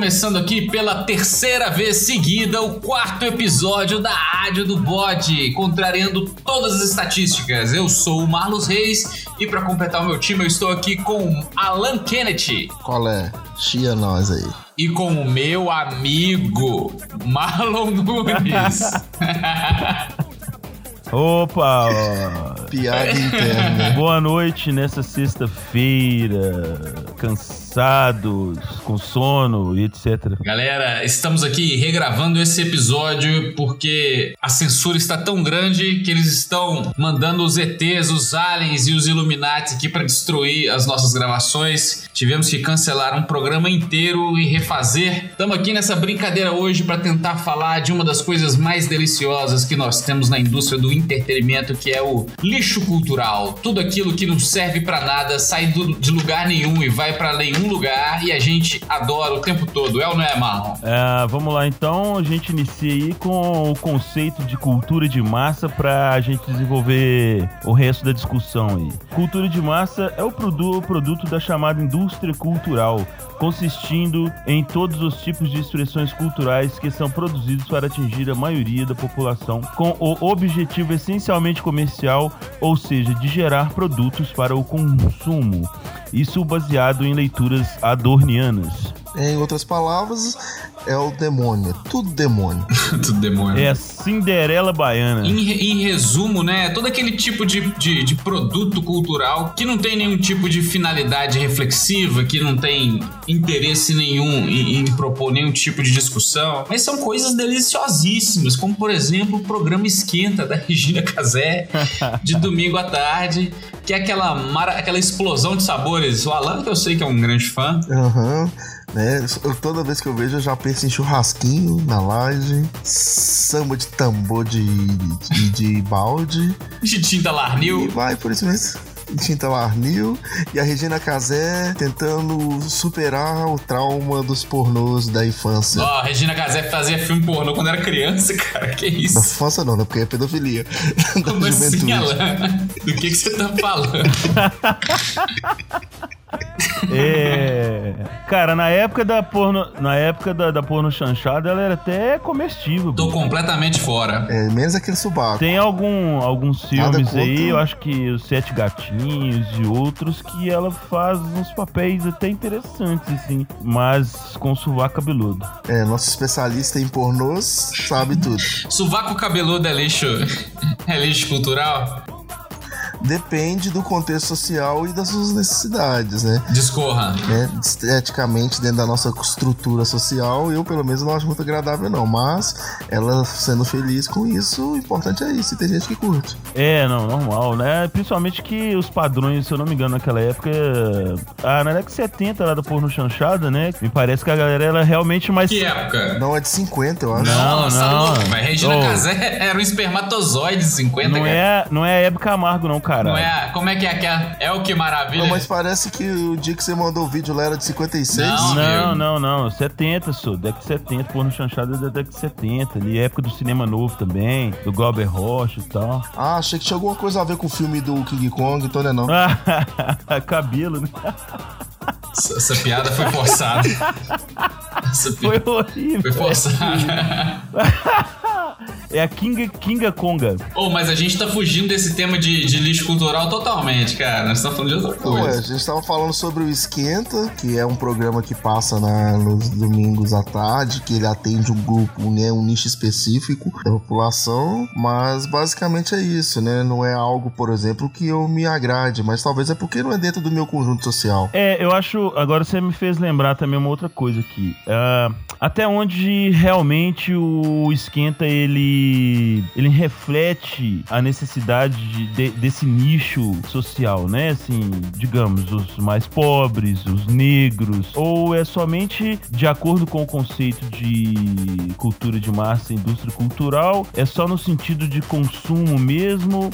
começando aqui pela terceira vez seguida o quarto episódio da Rádio do Bode, contrariando todas as estatísticas. Eu sou o Marlos Reis e para completar o meu time eu estou aqui com Alan Kennedy. Qual é? Chia nós aí. E com o meu amigo Marlon Nunes. Opa! Piada interna. Boa noite nessa sexta-feira, cansados, com sono e etc. Galera, estamos aqui regravando esse episódio porque a censura está tão grande que eles estão mandando os ETs, os aliens e os Illuminati aqui para destruir as nossas gravações. Tivemos que cancelar um programa inteiro e refazer. Estamos aqui nessa brincadeira hoje para tentar falar de uma das coisas mais deliciosas que nós temos na indústria do entretenimento, que é o lixo cultural. Tudo aquilo que não serve para nada, sai do, de lugar nenhum e vai para nenhum lugar e a gente adora o tempo todo. É ou não é, Marlon? É, vamos lá então, a gente inicia aí com o conceito de cultura de massa para a gente desenvolver o resto da discussão aí. Cultura de massa é o produto, o produto da chamada indústria cultural, consistindo em todos os tipos de expressões culturais que são produzidos para atingir a maioria da população, com o objetivo essencialmente comercial, ou seja, de gerar produtos para o consumo. Isso baseado em leituras adornianas. Em outras palavras, é o demônio. É tudo demônio. Tudo demônio. É a Cinderela Baiana. Em, em resumo, né? Todo aquele tipo de, de, de produto cultural que não tem nenhum tipo de finalidade reflexiva, que não tem interesse nenhum em, em propor nenhum tipo de discussão, mas são coisas deliciosíssimas, como por exemplo o programa Esquenta da Regina Casé, de domingo à tarde, que é aquela, mara- aquela explosão de sabores. O Alan, que eu sei que é um grande fã, Aham. Né? Eu- toda vez que eu vejo, eu já penso em churrasquinho na laje, samba de tambor de, de, de balde. de tinta E Larnil. vai por isso mesmo. Tinta Larnil e a Regina Casé tentando superar o trauma dos pornôs da infância. Ó, a Regina Casé fazia filme pornô quando era criança, cara. Que Da isso? infância não, né? Porque é pedofilia. da Como assim. Alan? Do que, que você tá falando? É. Cara, na época da porno. Na época da, da porno chanchada, ela era até comestível. Tô pô. completamente fora. É, menos aquele subaco. Tem algum, alguns filmes aí, eu acho que os Sete Gatinhos e outros, que ela faz uns papéis até interessantes, assim, mas com sovaco cabeludo. É, nosso especialista em pornôs sabe tudo. Sovaco cabeludo é lixo. É lixo cultural? Depende do contexto social e das suas necessidades, né? Discorra. né? Esteticamente, dentro da nossa estrutura social, eu pelo menos não acho muito agradável, não. Mas ela sendo feliz com isso, o importante é isso. E tem gente que curte. É, não, normal, né? Principalmente que os padrões, se eu não me engano, naquela época. Ah, na década de 70 lá da porno chanchada, né? Me parece que a galera era realmente mais. Que época? Não é de 50, eu acho. Não, não. louco, mas Regina Ô. Casé era um espermatozoide de 50, Não cara. é, não é a Hebe Camargo, não, cara. Não é Como é que é aquela? É o que maravilha? Não, mas parece que o dia que você mandou o vídeo lá era de 56. Não. Não, não, não. 70, sou. Década de 70, porno chanchada é da década de 70. Ali, época do cinema novo também, do Glauber Rocha e tal. Ah, achei que tinha alguma coisa a ver com o filme do King Kong, então não é não. Cabelo, né? Essa, essa piada foi forçada. Essa pi- Foi horrível. Foi forçada. É a Kinga, Kinga Conga. Ô, mas a gente tá fugindo desse tema de, de lixo cultural totalmente, cara. Nós estamos falando de outra é, a coisa. gente estava falando sobre o Esquenta, que é um programa que passa na- nos domingos à tarde, que ele atende um grupo, né, um nicho específico da população, mas basicamente é isso, né? Não é algo, por exemplo, que eu me agrade, mas talvez é porque não é dentro do meu conjunto social. É, eu acho. Agora você me fez lembrar também uma outra coisa aqui. Ah, até onde realmente o esquenta ele ele reflete a necessidade de- de- desse nicho social, né? Assim, digamos, os mais pobres, os negros, ou é somente de acordo com o conceito de cultura de massa, indústria cultural, é só no sentido de consumo mesmo,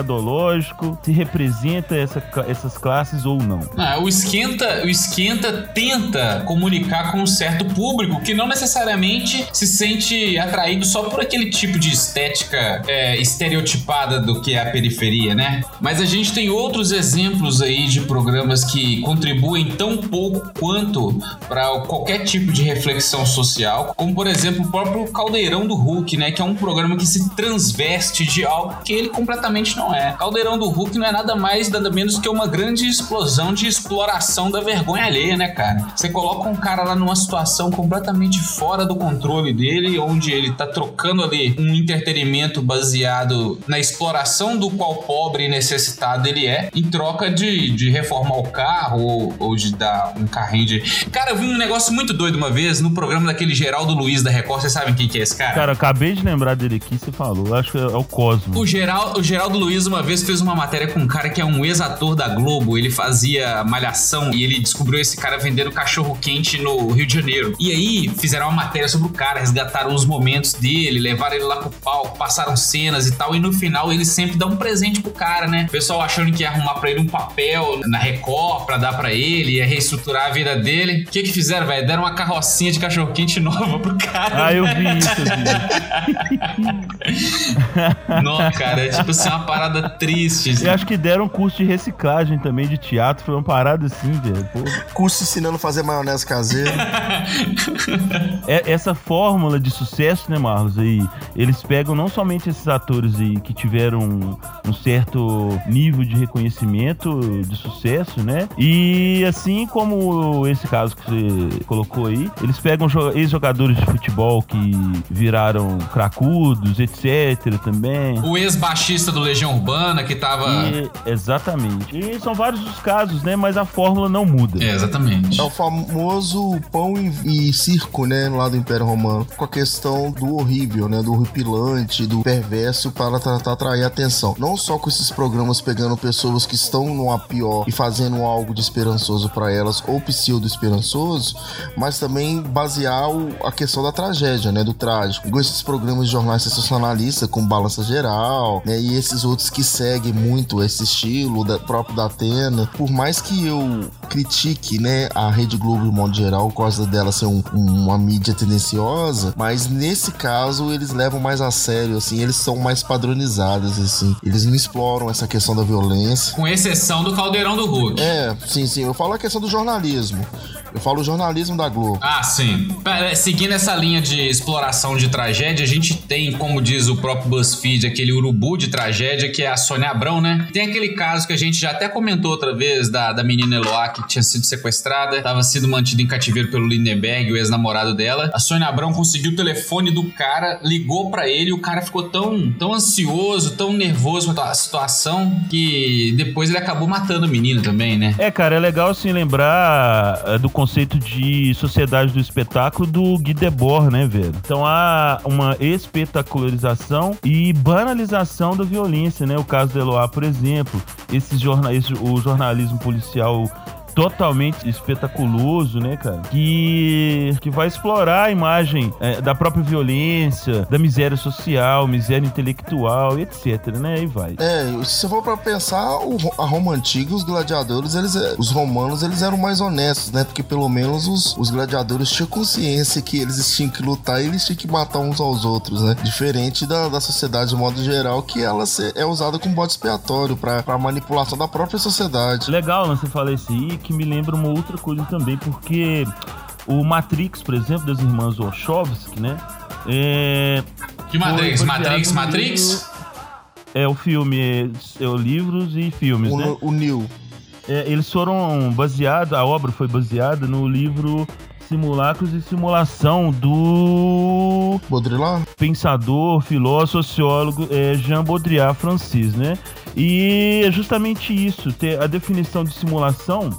mercadológico, se representa essa, essas classes ou não. Ah, o esquenta, o esquenta tenta comunicar com um certo público que não necessariamente se sente atraído só por aquele tipo de estética é, estereotipada do que é a periferia, né? Mas a gente tem outros exemplos aí de programas que contribuem tão pouco quanto para qualquer tipo de reflexão social, como por exemplo o próprio Caldeirão do Hulk, né? Que é um programa que se transveste de algo que ele completamente não é. Caldeirão do Hulk não é nada mais, nada menos que uma grande explosão de exploração da vergonha alheia, né, cara? Você coloca um cara lá numa situação completamente fora do controle dele, onde ele tá trocando ali um entretenimento baseado na exploração do qual pobre e necessitado ele é, em troca de, de reformar o carro ou, ou de dar um carrinho de. Cara, eu vi um negócio muito doido uma vez no programa daquele Geraldo Luiz da Record. Vocês sabem quem que é esse cara? Cara, acabei de lembrar dele aqui, você falou. Acho que é o Cosmo. O, Geral, o Geraldo Luiz uma vez fez uma matéria com um cara que é um ex-ator da Globo. Ele fazia malhação e ele descobriu esse cara vendendo cachorro quente no Rio de Janeiro. E aí fizeram uma matéria sobre o cara, resgataram os momentos dele, levaram ele lá pro palco, passaram cenas e tal. E no final ele sempre dá um presente pro cara, né? O pessoal achando que ia arrumar pra ele um papel na Record pra dar pra ele, ia reestruturar a vida dele. O que que fizeram, velho? Deram uma carrocinha de cachorro quente nova pro cara. Ah, eu vi isso. Não, cara, é tipo assim, uma parada triste. Assim. Eu acho que deram um curso de reciclagem também de teatro, foi uma parada assim, velho. Curso ensinando a fazer maionese caseira. é, essa fórmula de sucesso, né, Marlos, aí, eles pegam não somente esses atores aí que tiveram um, um certo nível de reconhecimento, de sucesso, né? E assim como esse caso que você colocou aí, eles pegam ex-jogadores de futebol que viraram cracudos, etc. também. O ex-baixista do Legião Urbana que tava. E, exatamente. E são vários os casos, né? Mas a fórmula não muda. É, exatamente. É o famoso pão e, e circo, né? Lá do Império Romano. Com a questão do horrível, né? Do horripilante, do perverso para tratar atrair atenção. Não só com esses programas pegando pessoas que estão numa pior e fazendo algo de esperançoso para elas ou pseudo esperançoso, mas também basear o, a questão da tragédia, né, do trágico. Igual esses programas de jornais sensacionalistas com balança geral, né, e esses outros que seguem muito esse estilo da, próprio da Atena. Por mais que eu critique, né, a Rede Globo de modo geral, por causa dela ser um, uma mídia tendenciosa, mas nesse caso eles levam mais a sério, assim, eles são mais padronizados, assim. Eles não exploram essa questão da violência. Com exceção do Caldeirão do Hulk. É, sim, sim. Eu falo a questão do jornalismo. Eu falo o jornalismo da Globo. Ah, sim. É, seguindo essa linha de exploração de tragédia, a gente tem, como diz o próprio BuzzFeed, aquele urubu de tragédia que é a Sônia Abrão, né? Tem aquele caso que a gente já até comentou outra vez da, da menina Eloá que tinha sido sequestrada, estava sendo mantida em cativeiro pelo Lindenberg, o ex-namorado dela. A Sônia Abrão conseguiu o telefone do cara, ligou para ele, o cara ficou tão, tão ansioso, tão nervoso com a situação que depois ele acabou matando a menina também, né? É, cara, é legal assim lembrar é, do conceito de sociedade do espetáculo do Guy Debord, né, velho? Então há uma espetacularização e banalização da violência, né? O caso do Eloá, por exemplo, esse jornal, esse, o jornalismo policial totalmente espetaculoso, né, cara? Que, que vai explorar a imagem é, da própria violência, da miséria social, miséria intelectual, etc, né? E vai. É, se você for pra pensar, o, a Roma antiga, os gladiadores, eles, é, os romanos, eles eram mais honestos, né? Porque pelo menos os, os gladiadores tinham consciência que eles tinham que lutar e eles tinham que matar uns aos outros, né? Diferente da, da sociedade de modo geral, que ela é usada como bode expiatório pra, pra manipulação da própria sociedade. Legal, né? Você fala isso aí, que me lembra uma outra coisa também, porque o Matrix, por exemplo, das irmãs Wachowski, né? É, que Matrix? Matrix, Matrix? É o filme, é, é o livros e filmes, o, né? O New. É, eles foram baseados, a obra foi baseada no livro Simulacros e Simulação do Baudrillard? pensador, filósofo, sociólogo é, Jean Baudrillard Francis, né? E é justamente isso, ter a definição de simulação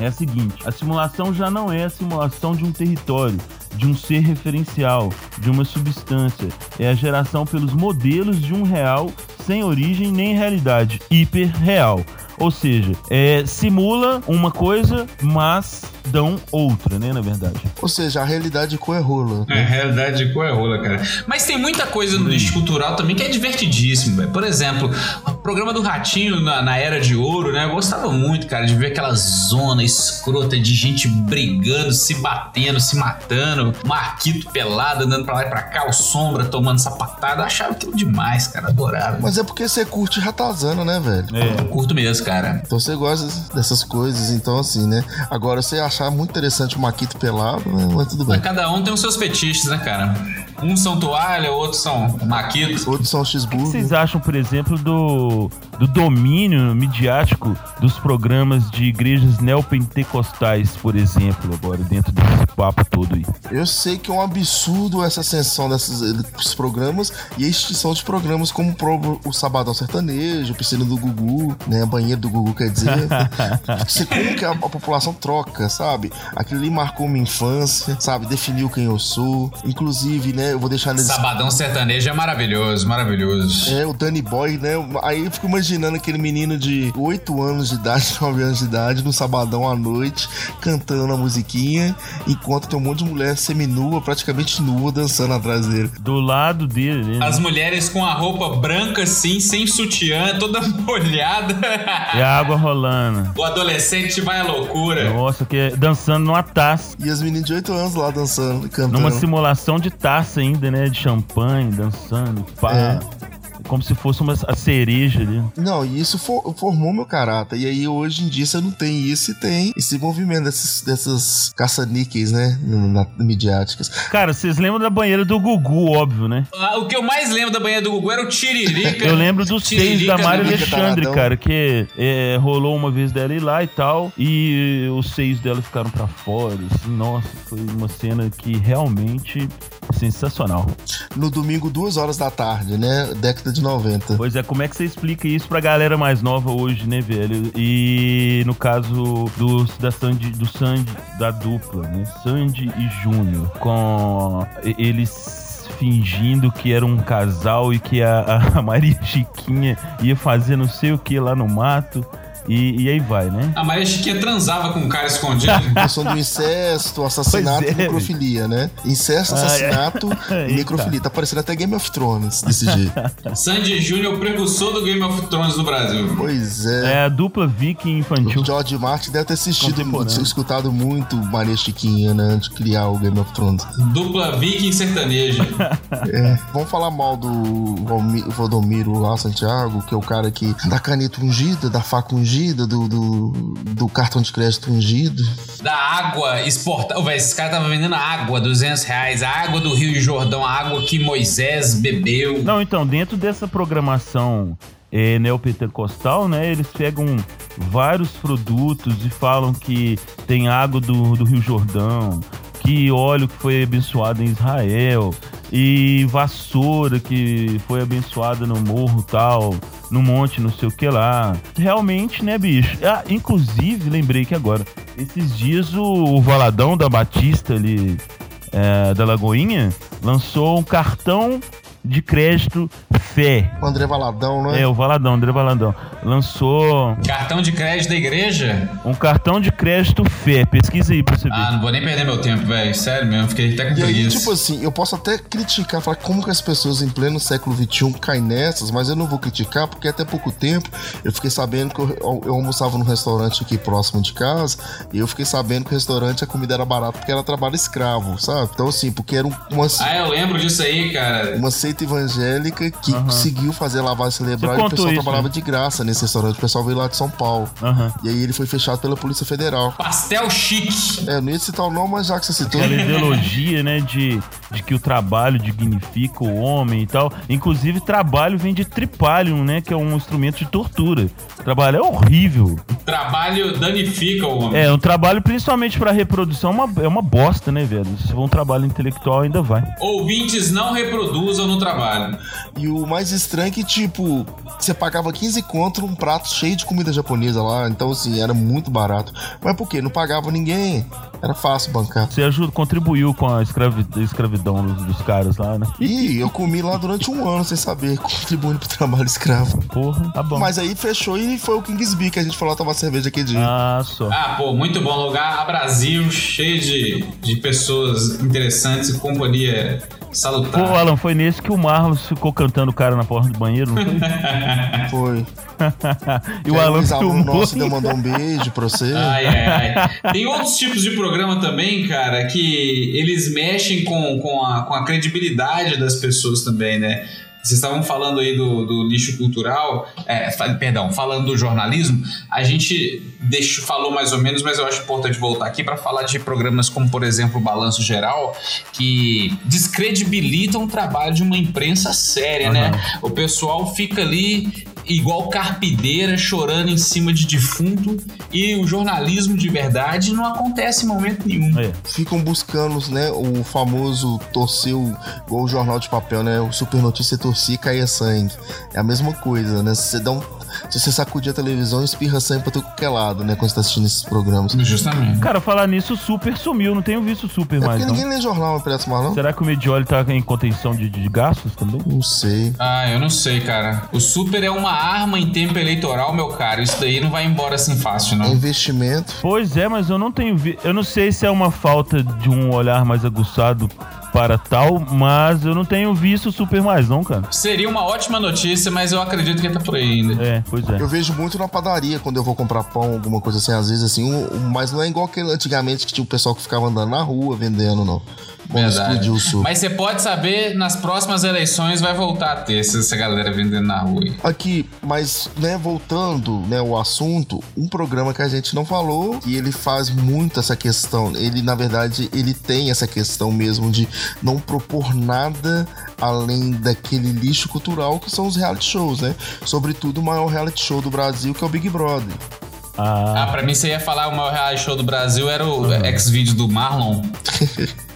é a seguinte: a simulação já não é a simulação de um território, de um ser referencial, de uma substância. É a geração pelos modelos de um real sem origem nem realidade, hiperreal. Ou seja, é, simula uma coisa, mas dão outra, né, na verdade. Ou seja, a realidade com é rola. É, a realidade com é rola, cara. Mas tem muita coisa no nicho cultural também que é divertidíssimo, velho. Por exemplo, o programa do Ratinho na, na, Era de Ouro, né? Eu gostava muito, cara, de ver aquela zona escrota de gente brigando, se batendo, se matando, Marquito pelado andando pra lá e pra cá, o Sombra tomando sapatada. Eu achava aquilo demais, cara. Adorava. Mas é porque você curte ratazana, né, velho? É. Eu curto mesmo, cara. Então você gosta dessas coisas, então assim, né? Agora, você achar muito interessante o Maquito pelado, né? mas tudo bem. Mas cada um tem os seus fetiches, né, cara? Uns são toalha, outros são maquitos. Outros são cheeseburger. O que vocês acham, por exemplo, do, do domínio midiático dos programas de igrejas neopentecostais, por exemplo, agora, dentro desse papo todo aí? Eu sei que é um absurdo essa ascensão desses programas e a extinção de programas como o Sabadão Sertanejo, Piscina do Gugu, né? Banheiro do Gugu, quer dizer. Você como que a, a população troca, sabe? Aquilo ali marcou minha infância, sabe? Definiu quem eu sou. Inclusive, né? Eu vou deixar nesse. Sabadão sertanejo é maravilhoso, maravilhoso. É, o Danny Boy, né? Aí eu fico imaginando aquele menino de 8 anos de idade, 9 anos de idade, no sabadão à noite, cantando a musiquinha, enquanto tem um monte de mulher seminua, praticamente nua, dançando atrás dele. Do lado dele, né? As mulheres com a roupa branca, assim, sem sutiã, toda molhada. E a água rolando. O adolescente vai à loucura. Nossa, que é dançando numa taça. E as meninas de 8 anos lá dançando, cantando. Numa simulação de taça ainda, né? De champanhe, dançando, pá. É como se fosse uma a cereja ali. Não, e isso for, formou meu caráter. E aí hoje em dia você não tem isso e tem esse movimento desses, dessas caça-níqueis, né? Na, midiáticas. Cara, vocês lembram da banheira do Gugu, óbvio, né? Ah, o que eu mais lembro da banheira do Gugu era o Tiririca. eu lembro dos seis da Mário Alexandre, cara, que é, rolou uma vez dela ir lá e tal, e os seis dela ficaram para fora. Assim, nossa, foi uma cena que realmente sensacional. No domingo, duas horas da tarde, né? Década de de 90. Pois é, como é que você explica isso pra galera mais nova hoje, né, velho? E no caso do, da Sandy, do Sandy, da dupla, né? Sandy e Júnior, com eles fingindo que era um casal e que a, a Maria Chiquinha ia fazer não sei o que lá no mato. E, e, aí vai, né? A Maria Chiquinha transava com um cara escondido. A questão do incesto, assassinato é, e necrofilia, né? Incesto, assassinato ah, é. e necrofilia. Tá parecendo até Game of Thrones desse jeito. Sandy Júnior, precursor do Game of Thrones no Brasil. Pois é. É a dupla viking infantil. O George Martin deve ter assistido, escutado muito Maria Chiquinha, né? Antes de criar o Game of Thrones. Dupla viking sertaneja. é. Vamos falar mal do Valdomiro lá, Santiago, que é o cara que dá caneta ungida, da faca ungida ungida, do, do, do, cartão de crédito ungido. Da água exportada. Véi, esse cara tava vendendo água, 200 reais. A água do Rio Jordão, a água que Moisés bebeu. Não, então, dentro dessa programação é, neopentecostal, né? Eles pegam vários produtos e falam que tem água do, do Rio Jordão, que óleo que foi abençoado em Israel, e vassoura que foi abençoada no morro tal, no monte, não sei o que lá. Realmente, né, bicho? Ah, inclusive, lembrei que agora, esses dias o, o Valadão da Batista ali, é, da Lagoinha, lançou um cartão de crédito Fé. O André Valadão, não é? É, o Valadão, André Valadão. Lançou. Cartão de crédito da igreja? Um cartão de crédito Fé. Pesquisa aí pra você ver. Ah, não vou nem perder meu tempo, velho. Sério mesmo, fiquei até com e preguiça. Aí, tipo assim, eu posso até criticar, falar como que as pessoas em pleno século XXI caem nessas, mas eu não vou criticar porque até pouco tempo eu fiquei sabendo que eu, eu almoçava num restaurante aqui próximo de casa e eu fiquei sabendo que o restaurante a comida era barata porque era trabalho escravo, sabe? Então, assim, porque era uma. Ah, eu lembro disso aí, cara. Uma seita evangélica que uhum. conseguiu fazer lavagem cerebral e o pessoal isso, trabalhava né? de graça nesse restaurante. O pessoal veio lá de São Paulo. Uhum. E aí ele foi fechado pela Polícia Federal. Pastel chique! É, eu não ia citar o nome, mas já que você citou. Aquela ideologia, né, de, de que o trabalho dignifica o homem e tal. Inclusive, trabalho vem de tripalium, né, que é um instrumento de tortura. Trabalho é horrível. Trabalho danifica o homem. É, um trabalho principalmente para reprodução é uma, é uma bosta, né, velho? Se for um trabalho intelectual, ainda vai. Ouvintes não reproduzam no trabalho. E o mais estranho é que, tipo, você pagava 15 conto um prato cheio de comida japonesa lá. Então, assim, era muito barato. Mas por quê? Não pagava ninguém. Era fácil bancar. Você ajuda, contribuiu com a escravidão, escravidão dos, dos caras lá, né? Ih, eu comi lá durante um ano sem saber, contribuindo pro trabalho escravo. Porra, tá bom. Mas aí fechou e foi o Kingsby que a gente falou tomar cerveja aquele dia. Ah, só. Ah, pô, muito bom lugar. A Brasil, cheio de, de pessoas interessantes e companhia salutar. Pô, Alan, foi nesse que o Marlos ficou cantando o cara na porta do banheiro, não foi? Foi. e o Alan filmou. nosso deu mandou um beijo pra você. Ai, ai, ai. Tem outros tipos de programa também, cara, que eles mexem com, com, a, com a credibilidade das pessoas também, né? Vocês estavam falando aí do, do lixo cultural, é, perdão, falando do jornalismo, a gente deixou, falou mais ou menos, mas eu acho importante voltar aqui para falar de programas como, por exemplo, o Balanço Geral, que descredibilitam o trabalho de uma imprensa séria, né? O pessoal fica ali igual carpideira chorando em cima de defunto e o jornalismo de verdade não acontece em momento nenhum. É. Ficam buscando, né, o famoso torceu, igual o jornal de papel, né? O super notícia torcia e caía sangue. É a mesma coisa, né? Você dá um. Se você sacudir a televisão, espirra sangue pra todo qualquer lado, né? Quando você tá assistindo esses programas. Justamente. Cara, falar nisso, o Super sumiu. Não tenho visto o Super É mais, porque não. ninguém lê jornal, parece mais, não? Será que o Medioli tá em contenção de, de gastos também? Não sei. Ah, eu não sei, cara. O super é uma arma em tempo eleitoral, meu caro. Isso daí não vai embora assim fácil, É não. investimento. Pois é, mas eu não tenho vi... Eu não sei se é uma falta de um olhar mais aguçado para tal, mas eu não tenho visto o Super mais, não, cara. Seria uma ótima notícia, mas eu acredito que tá por aí ainda. É, pois é. Eu vejo muito na padaria quando eu vou comprar pão, alguma coisa assim, às vezes assim, mas não é igual aquele antigamente que tinha o pessoal que ficava andando na rua vendendo, não. Quando Verdade. explodiu o suco. Mas você pode saber, nas próximas eleições vai voltar a ter essa galera vendendo na rua. aí. Aqui, mas, né, voltando, né, o assunto, um programa que a gente não falou, que ele faz muito essa questão, ele, na verdade, ele tem essa questão mesmo de não propor nada além daquele lixo cultural que são os reality shows, né? Sobretudo o maior reality show do Brasil, que é o Big Brother. Ah, Ah, pra mim você ia falar o maior reality show do Brasil era o ex-vídeo do Marlon.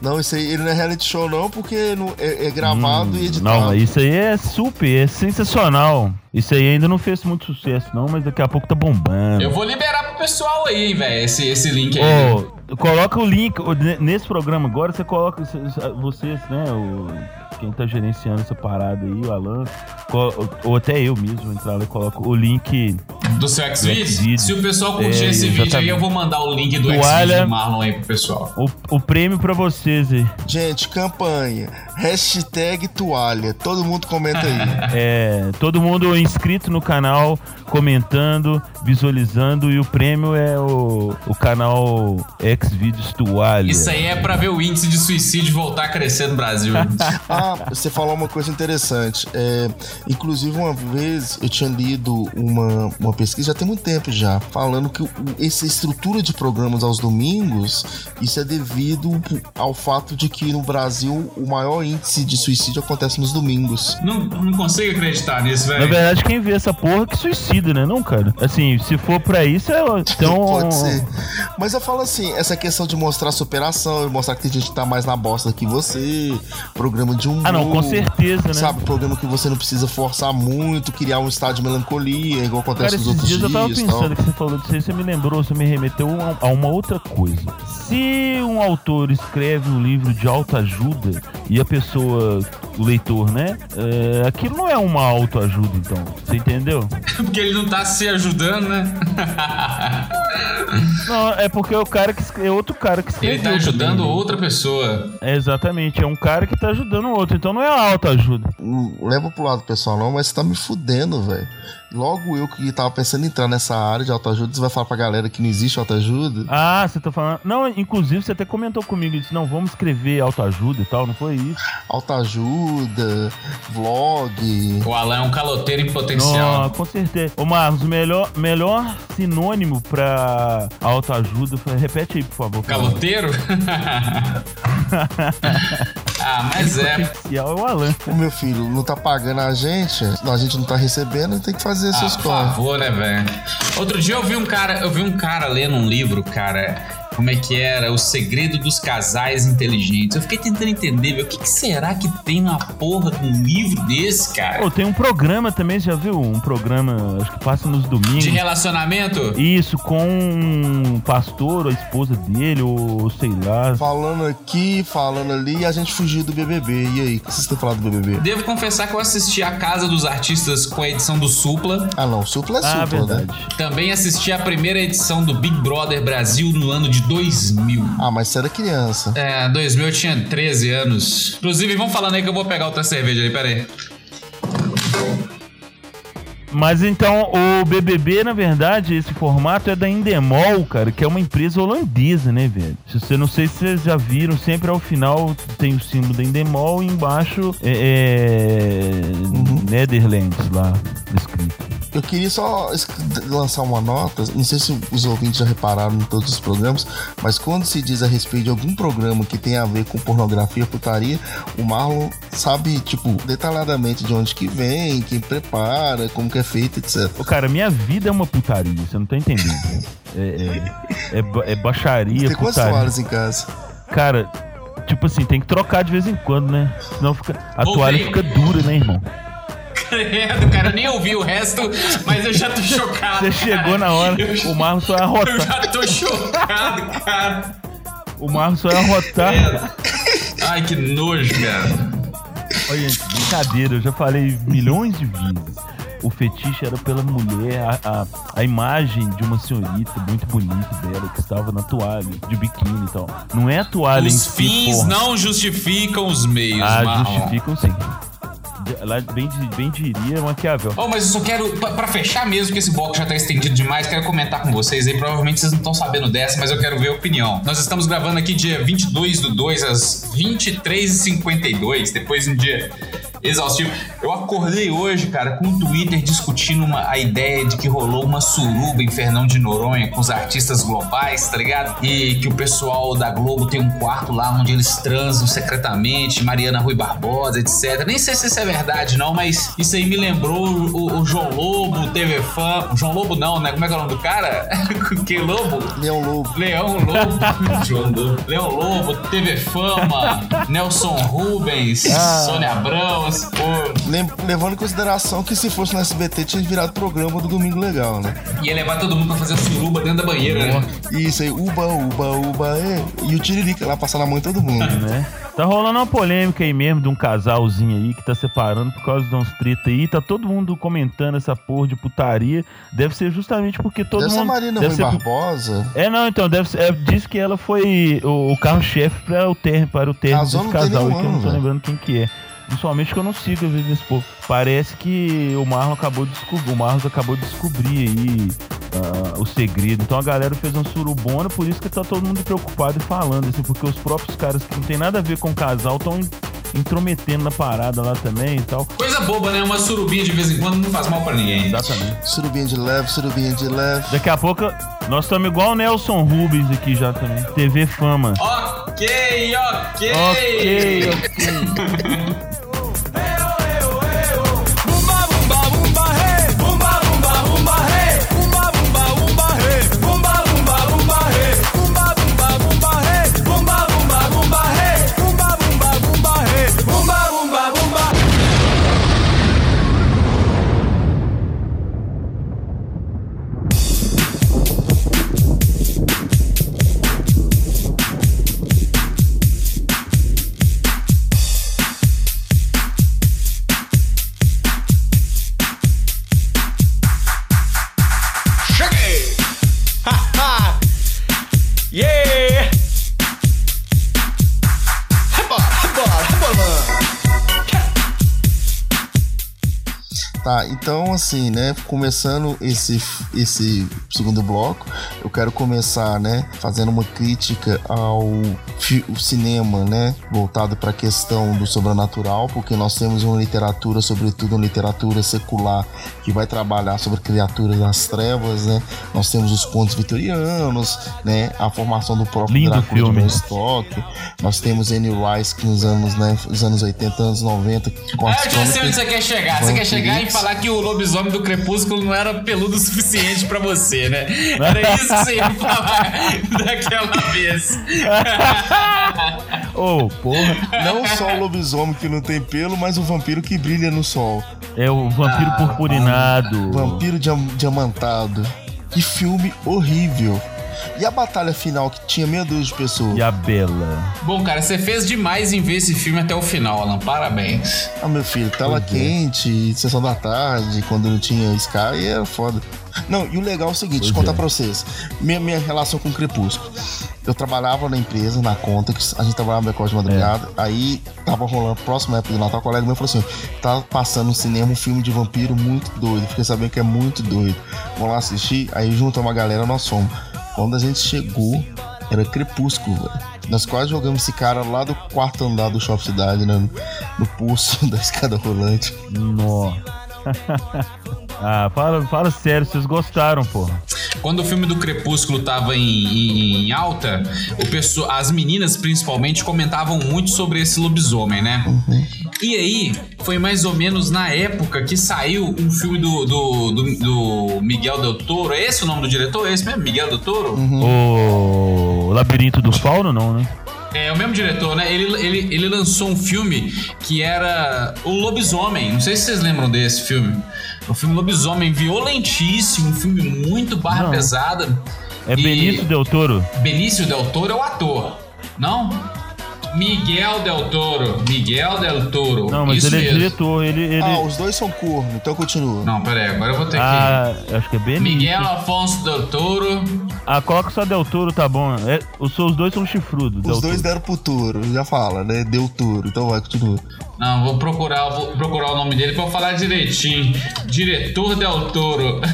Não, isso aí, ele não é reality show não, porque não- é, é gravado e editado. Não, mas isso aí é super, é sensacional. Isso aí ainda não fez muito sucesso, não, mas daqui a pouco tá bombando. Eu vou liberar pro pessoal aí, velho, esse, esse link aí. Ô, coloca o link nesse programa agora, você coloca cê- cê- vocês, né, o, quem tá gerenciando essa parada aí, o Alan, ou até eu mesmo entrar lá e coloco o link Do seu Xvideos? Se o pessoal curtir É, esse vídeo aí, exatamente. eu vou mandar o link do Toalha. Xvideos do Marlon aí pro pessoal. o, o prêmio pra vocês aí. Gente, campanha. Hashtag toalha. Todo mundo comenta aí. É, todo mundo inscrito no canal, comentando, visualizando e o prêmio é o, o canal Xvideos Toalha. Isso aí é pra ver o índice de suicídio voltar a crescer no Brasil. Ah, você falou uma coisa interessante. É, inclusive, uma vez eu tinha lido uma, uma pesquisa, já tem muito tempo já, falando que o- essa estrutura de programas aos domingos, isso é devido ao fato de que no Brasil o maior índice de suicídio acontece nos domingos. não, não consigo acreditar nisso, Na velho. verdade, quem vê essa porra que suicida, né? Não, cara. Assim, se for pra isso, é. Então. Pode ser. Mas eu falo assim, essa questão de mostrar superação, mostrar que tem gente que tá mais na bosta que você, programa de humor. Ah, não, com certeza, né? Sabe, programa que você não precisa forçar muito, criar um estado de melancolia, igual Cara, acontece nos esses outros dias dias. eu tava tal. pensando que você falou disso aí, você me lembrou, você me remeteu a- uma outra coisa. Se um autor escreve um livro de autoajuda e a pessoa, o leitor, né? é, aquilo não é uma autoajuda, então. Você entendeu? Porque ele não tá se ajudando, né? Não, é porque é o cara que é outro cara que escreveu. Ele tá ajudando né? outra pessoa. É, exatamente, é um cara que tá ajudando o outro, então não é autoajuda. Leva pro lado pessoal, não, mas você tá me fudendo, velho. Logo eu que tava pensando em entrar nessa área de autoajuda, você vai falar pra galera que não existe autoajuda? Ah, você tá falando. Não, inclusive você até comentou comigo, disse, não, vamos escrever autoajuda e tal, não foi isso? Autoajuda, vlog. O Alan é um caloteiro em potencial. Não, com certeza. Ô Marcos, o melhor, melhor sinônimo pra autoajuda, foi- repete aí, por favor. Caloteiro? ah, mas é. Potencial é o Alan. Ô meu filho, não tá pagando a gente, a gente não tá recebendo, tem que fazer Ah, essas por coisas. favor, né, velho? Outro dia eu vi um cara, eu vi um cara lendo um livro, cara. Como é que era? O segredo dos casais inteligentes. Eu fiquei tentando entender, meu, o que, que será que tem na porra de um livro desse, cara? Pô, tem um programa também, já viu? Um programa, acho que passa nos domingos. De relacionamento? Isso, com um pastor, a esposa dele, ou sei lá. Falando aqui, falando ali, a gente fugiu do BBB. E aí, o que vocês têm falado do BBB? Devo confessar que eu assisti a Casa dos Artistas com a edição do Supla. Ah, não, Supla é Ah, Supla, né? verdade. Também assisti a primeira edição do Big Brother Brasil no ano de 2000. Ah, mas você era criança. É, 2000 eu tinha 13 anos. Inclusive, vão falando aí que eu vou pegar outra cerveja ali, pera aí. Mas então, o BBB, na verdade, esse formato é da Endemol, cara, que é uma empresa holandesa, né, velho? Se você não sei se vocês já viram, sempre ao final tem o símbolo da Endemol e embaixo é, é Netherlands lá escrito. Eu queria só lançar uma nota, não sei se os ouvintes já repararam em todos os programas, mas quando se diz a respeito de algum programa que tem a ver com pornografia, putaria, o Marlon sabe, tipo, detalhadamente de onde que vem, quem prepara, como que é feito, etc. Ô, cara, minha vida é uma putaria, você não tá entendendo. É, é, é, é baixaria, Tem putaria. toalhas em casa? Cara, tipo assim, tem que trocar de vez em quando, né? Senão fica, a toalha fica dura, né, irmão? Credo, cara, eu nem ouvi o resto, mas eu já tô chocado. Você chegou na hora, Eu o Marlon só ia Eu já tô chocado, cara. O Marlon arrotar. Credo. Ai, que nojo, cara. Olha, brincadeira, eu já falei milhões de vezes. O fetiche era pela mulher, a, a, a imagem de uma senhorita muito bonita dela que estava na toalha, de biquíni e tal. Não é a toalha em Os si, fins porra. não justificam os meios, Ah, Marlon. justificam sim. Lá, bem, bem diria Maquiavel. Oh, mas eu só quero, pra fechar mesmo, que esse bloco já tá estendido demais, quero comentar com vocês aí. Provavelmente vocês não estão sabendo dessa, mas eu quero ver a opinião. Nós estamos gravando aqui dia 22 do 2 às 23h52, depois de um dia exaustivo. Eu acordei hoje, cara, com o Twitter discutindo uma, a ideia de que rolou uma suruba em Fernão de Noronha com os artistas globais, tá ligado? E que o pessoal da Globo tem um quarto lá onde eles transam secretamente, Mariana Rui Barbosa, etc. Nem sei se isso é verdade, não, mas isso aí me lembrou o, o João Lobo, TV Fã. João Lobo não, né? Como é que é o nome do cara? que Lobo? Leão Lobo. Leão Lobo, João Lobo. Leão Lobo, TV Fama, Nelson Rubens, Ah. Sônia Abrams. Pô, Lem- levando em consideração que se fosse no SBT tinha virado programa do Domingo Legal, né? ia levar todo mundo pra fazer suruba dentro da banheira, né? Isso aí, uba, uba, uba, é. E o Tiririca lá passar na mão em todo mundo. né? Tá rolando uma polêmica aí mesmo de um casalzinho aí que tá separando por causa de uns treta aí. Tá todo mundo comentando essa porra de putaria. Deve ser justamente porque todo Deve ser a mundo. Marina deve Rui ser Barbosa. É, não, então, deve ser. É, diz que ela foi o, o carro-chefe para o termo, para o termo desse casal aí, que eu não tô velho. lembrando quem que é. Principalmente que eu não sigo às vezes esse povo. Parece que o Marlon acabou de descobrir. O Marlon acabou de descobrir aí ah, o segredo. Então a galera fez um surubona, por isso que tá todo mundo preocupado e falando, assim, porque os próprios caras que não tem nada a ver com o casal estão intrometendo na parada lá também e tal. Coisa boba, né? Uma surubinha de vez em quando não faz mal pra ninguém. Exatamente. Surubinha de leve, surubinha de leve. Daqui a pouco nós estamos igual o Nelson Rubens aqui já também. TV Fama. Ok, ok. Ok, ok. Assim, né, começando esse, esse segundo bloco, eu quero começar, né, fazendo uma crítica ao cinema, né, voltado para a questão do sobrenatural, porque nós temos uma literatura, sobretudo uma literatura secular, que vai trabalhar sobre criaturas das trevas, né, nós temos os contos vitorianos, né, a formação do próprio Lindo Drácula filme. de Bram Stoker, nós temos Annie Rice que nos anos, né, os anos 80, anos 90, com Ah, as eu já sei onde você quer chegar. Você quer chegar e falar que o lobisomem do crepúsculo não era peludo o suficiente pra você, né? Era isso que você ia falar daquela vez. Ô, porra. Não só o lobisomem que não tem pelo, mas o vampiro que brilha no sol. É o vampiro Ah, purpurinado. Vampiro diam- diamantado. Que filme horrível. E a batalha final que tinha meia dúzia de pessoas? E a Bela. Bom, cara, você fez demais em ver esse filme até o final, Alan. Parabéns. Ah, meu filho, tela Pois é. quente, sessão da tarde, quando não tinha Sky, era foda. Não, e o legal é o seguinte, deixa eu Pois contar é. pra vocês. Minha, minha relação com o Crepúsculo. Eu trabalhava na empresa, na Contex, a gente trabalhava no Decor de madrugada, É. aí tava rolando, próxima época do Natal, um colega meu falou assim, tá passando no cinema um filme de vampiro muito doido, fiquei sabendo que é muito doido. Vamos lá assistir? Aí juntou uma galera, nós fomos. Quando a gente chegou, era Crepúsculo, velho. Nós quase jogamos esse cara lá do quarto andar do Shopping Cidade, né? No, pulso da escada rolante. Nó. ah, fala, fala sério, vocês gostaram, porra. Quando o filme do Crepúsculo tava em, em- em alta, o pessoa, as meninas principalmente comentavam muito sobre esse lobisomem, né? E aí, foi mais ou menos na época que saiu um filme do, do, do- do Miguel Del Toro. É esse o nome do diretor? É esse mesmo? Miguel Del Toro? O Labirinto do Fauno, não, né? É o mesmo diretor, né? Ele, ele, ele lançou um filme que era O Lobisomem. Não sei se vocês lembram desse filme. O filme Lobisomem, violentíssimo, um filme muito barra Não. pesada. É E- Benício Del Toro. Benício Del Toro é o ator, não? Miguel Del Toro. Miguel Del Toro. Não, mas Isso ele é mesmo. diretor, ele. ele... Ah, os dois são corno, então continua. Não, pera aí, agora eu vou ter que. Ah, acho que é Benício. Miguel Afonso Del Toro. Ah, coloca só Del Toro, tá bom. É, os seus dois são chifrudos. Del Os dois Toro. deram pro touro, já fala, né? Deu touro, então vai, continua. Não, vou procurar, vou procurar o nome dele pra eu falar direitinho. Diretor Del Toro.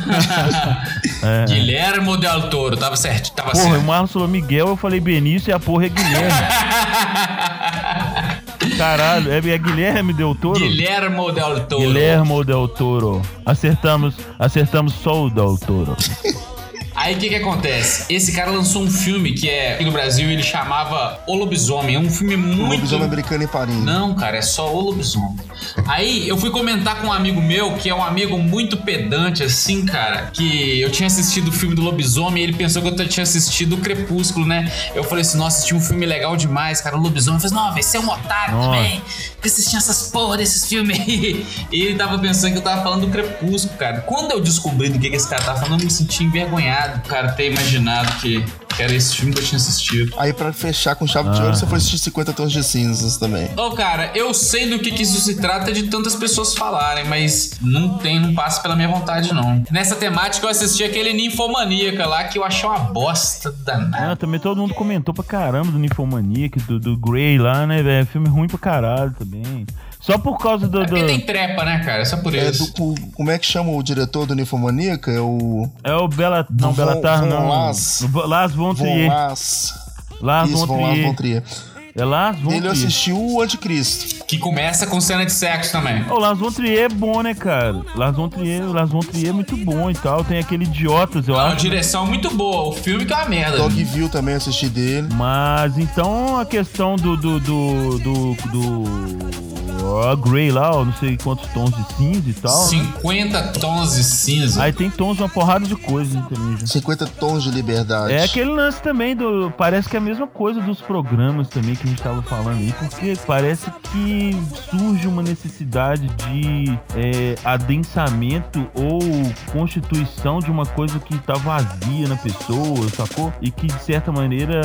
É. Guilhermo Del Toro, tava certo, tava Porra, o certo. Marlon falou Miguel, eu falei Benício e a porra é Guilherme. Caralho, é, é Guilherme Del Toro? Guilhermo Del Toro. Guilhermo Del Toro. Acertamos, acertamos só o Del Toro. Aí o que que acontece? Esse cara lançou um filme que é aqui no Brasil ele chamava O Lobisomem. É um filme O muito lobisomem americano em Paris. Não, cara, é só o lobisomem. Aí eu fui comentar com um amigo meu, que é um amigo muito pedante, assim, cara, que eu tinha assistido o filme do lobisomem e ele pensou que eu tinha assistido o Crepúsculo, né? Eu falei assim, nossa, assisti um filme legal demais, cara, o lobisomem. Eu falei, não, vai ser um otário Nossa. também, que assistindo essas porra desses filmes aí. E ele tava pensando que eu tava falando do Crepúsculo, cara. Quando eu descobri do que, que esse cara tava falando, eu me senti envergonhado, cara, ter imaginado que, que era esse filme que eu tinha assistido. Aí pra fechar com chave de ouro, Ah. você foi assistir 50 tons de cinzas também. Ô, cara, eu sei do que, que isso se trata de tantas pessoas falarem, mas não tem, não passa pela minha vontade, não. Nessa temática eu assisti aquele Ninfomaníaca lá que eu achei uma bosta danada. Ah, também todo mundo comentou pra caramba do Ninfomaníac, do, do Grey lá, né, velho? Filme ruim pra caralho também. Só por causa do. É do- porque tem trepa, né, cara? Só por É isso. do, como é que chama o diretor do Ninfomaníaca? É o É o Bela. Não, Von- Belatar Von não. Las. Las Von Trier. Las. Las Isso, Von Trier. Von Trier. É Las Von Ele Trier. assistiu o Anticristo. Que começa com cena de sexo também. O Las Von Trier é bom, né, cara? Las Von Trier, o Las Von Trier é muito bom e tal. Tem aquele Idiotas, eu É uma acho. direção muito boa. O filme que é uma merda. Dogville também assisti dele. Mas então a questão do. do. do. do. do ó, Grey lá, ó, não sei quantos tons de cinza e tal. né? 50 tons de cinza. Aí tem tons de uma porrada de coisas também. já. 50 tons de liberdade. É aquele lance também do. Parece que é a mesma coisa dos programas também que a gente tava falando aí, porque parece que surge uma necessidade de é, adensamento ou constituição de uma coisa que tá vazia na pessoa, sacou? E que de certa maneira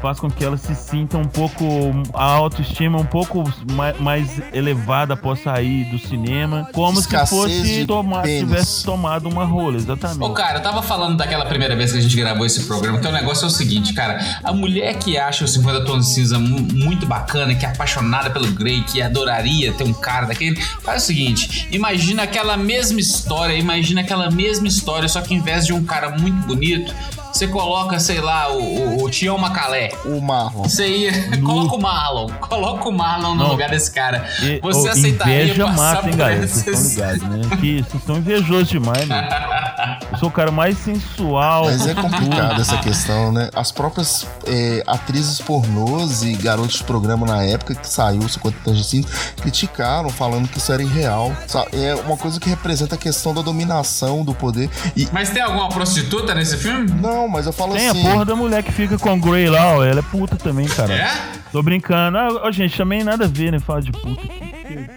faz com que ela se sinta um pouco. a autoestima um pouco mais, mais elevada após sair do cinema. Como Escassez se fosse tomar, tivesse tomado uma rola, exatamente. Ô, cara, eu tava falando daquela primeira vez que a gente gravou esse programa, que o negócio é o seguinte, cara. A mulher que acha o 50 Tons de Cinza mu- muito bacana, que é apaixonada pelo Grey, que adoraria ter um cara daquele, faz o seguinte: imagina aquela mesma história, imagina aquela mesma história, só que em vez de um cara muito bonito, você coloca, sei lá, o, o, o Tião Macalé. O Marlon. Você ia. Coloca o Marlon. Coloca o Marlon no Não. lugar desse cara. E- Você ô, aceitaria inveja passar mata, hein, por galera? Vocês esses- estão ligados, né? Que vocês estão invejosos demais, mano. sou o cara mais sensual. Mas é complicado essa questão, né? As próprias é, atrizes pornôs e garotos de programa na época que saiu 50 Tons de Cinza criticaram, falando que isso era irreal. É uma coisa que representa a questão da dominação, do poder. E Mas tem alguma prostituta nesse filme? não, mas eu falo Tem a assim. porra da mulher que fica com o Grey lá, ó. Ela é puta também, cara. É? Tô brincando. Ah, ó, gente, também nada a ver, né? Fala de puta.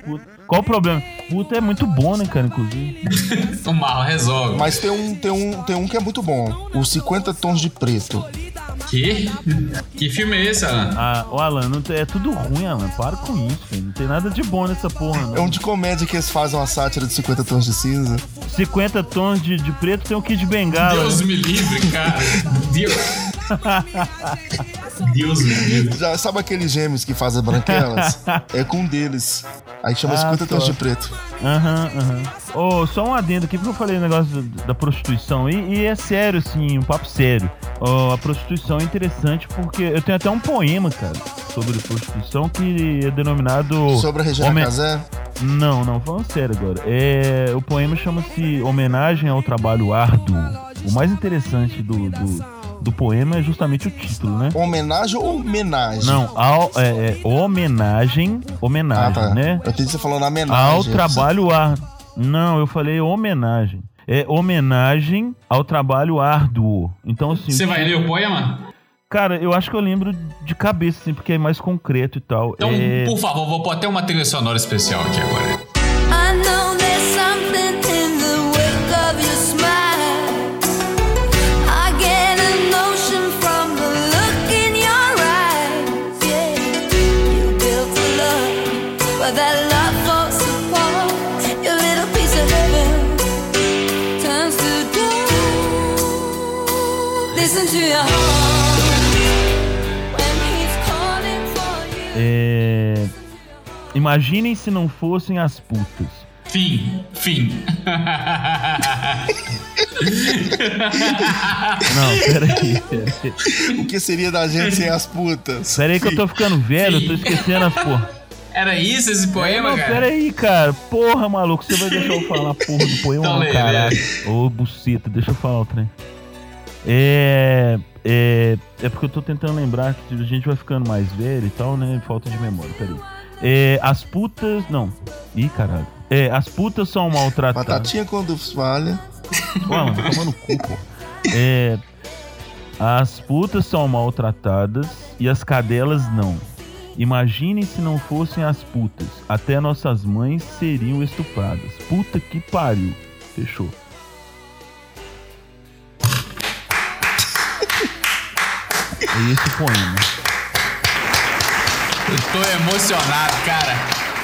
Puta. Qual o problema? Puta é muito bom, né, cara, inclusive. O mal resolve. Mas tem um, tem, um, tem um que é muito bom. Os 50 Tons de Preto. Que? Que filme é esse, Alan? Ah, ô Alan, não tem- é tudo ruim, Alan. Para com isso, filho. Não tem nada de bom nessa porra, É não. um de comédia que eles fazem uma sátira de 50 Tons de Cinza. 50 tons de, de preto tem o Kid Bengala. Deus né? me livre, cara. Deus. Deus me livre. Já sabe aqueles gêmeos que fazem branquelas? é com um deles. Aí chama Ah, 50 Tons de Preto. Aham, aham. Ô, só um adendo aqui, porque eu falei o negócio da, prostituição. E, e é sério, assim, um papo sério. Ó, a prostituição é interessante porque eu tenho até um poema, cara, sobre prostituição que é denominado. Sobre a Regina Homen- Casé? Não, não, falando sério agora. É, o poema chama-se Homenagem ao Trabalho Árduo. O mais interessante do, do, do poema é justamente o título, né? Homenagem ou homenagem? Não, ao, é, é homenagem, Ah, homenagem, tá. né? Eu entendi você falando homenagem. Ao trabalho árduo. Não, eu falei homenagem. É homenagem ao trabalho árduo. Então, assim. Você vai ler o poema? Cara, eu acho que eu lembro de cabeça, assim, porque é mais concreto e tal. Então, é... por favor, vou pôr até uma trilha sonora especial aqui agora. É... Imaginem se não fossem as putas. Fim, fim. Não, peraí. Peraí, O que seria da gente sem as putas? peraí que eu tô ficando velho, eu tô esquecendo as porra. Era isso esse poema, não, cara? peraí, cara. Porra, maluco, você vai deixar eu falar a porra do poema? Então não, lê, caralho. Ô, buceta, deixa eu falar o trem. É, é. É porque eu tô tentando lembrar que a gente vai ficando mais velho e tal, né? Falta de memória, peraí. É, as putas. Não. Ih, caralho. É, as putas são maltratadas. Batatinha quando falha. Mano, tá tomando cu, pô. É. As putas são maltratadas e as cadelas não. Imaginem se não fossem as putas. Até nossas mães seriam estupradas. Puta que pariu. Fechou. É esse poema. Eu tô emocionado, cara.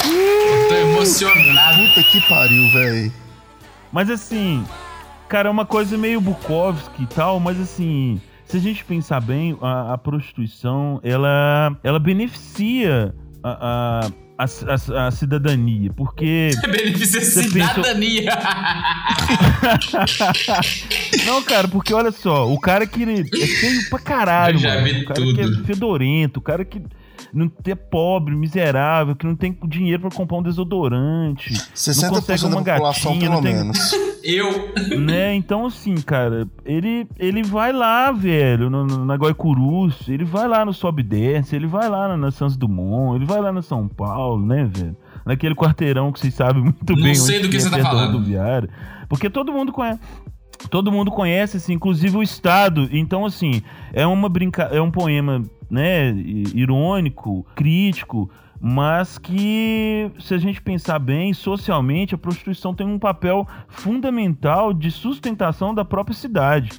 Eu tô emocionado. Puta que pariu, véi. Mas assim, cara, é uma coisa meio Bukowski e tal, mas assim, se a gente pensar bem, a, a prostituição, ela, ela beneficia a, a, a, a- a cidadania, porque... Beneficia pensa- cidadania. Não, cara, porque olha só, o cara que é feio pra caralho, Eu já mano. vi o cara que é tudo. fedorento, o cara que não é pobre, miserável, que não tem dinheiro pra comprar um desodorante. não 60% consegue da uma população, gatinha, não pelo tem- menos. Eu. né? Então, assim, cara, ele, ele vai lá, velho, no, no- na Guaicurus, ele vai lá no Sobe e Desce, ele vai lá na, na Santos Dumont, ele vai lá na São Paulo, né, velho? Naquele quarteirão que vocês sabem muito Não bem sei onde do que é você tá perto da falando. rodoviária. Porque todo mundo conhece. Todo mundo conhece, assim, inclusive o Estado. Então, assim, é uma brinca... é um poema, né, irônico, crítico, mas que, se a gente pensar bem, socialmente, a prostituição tem um papel fundamental de sustentação da própria cidade.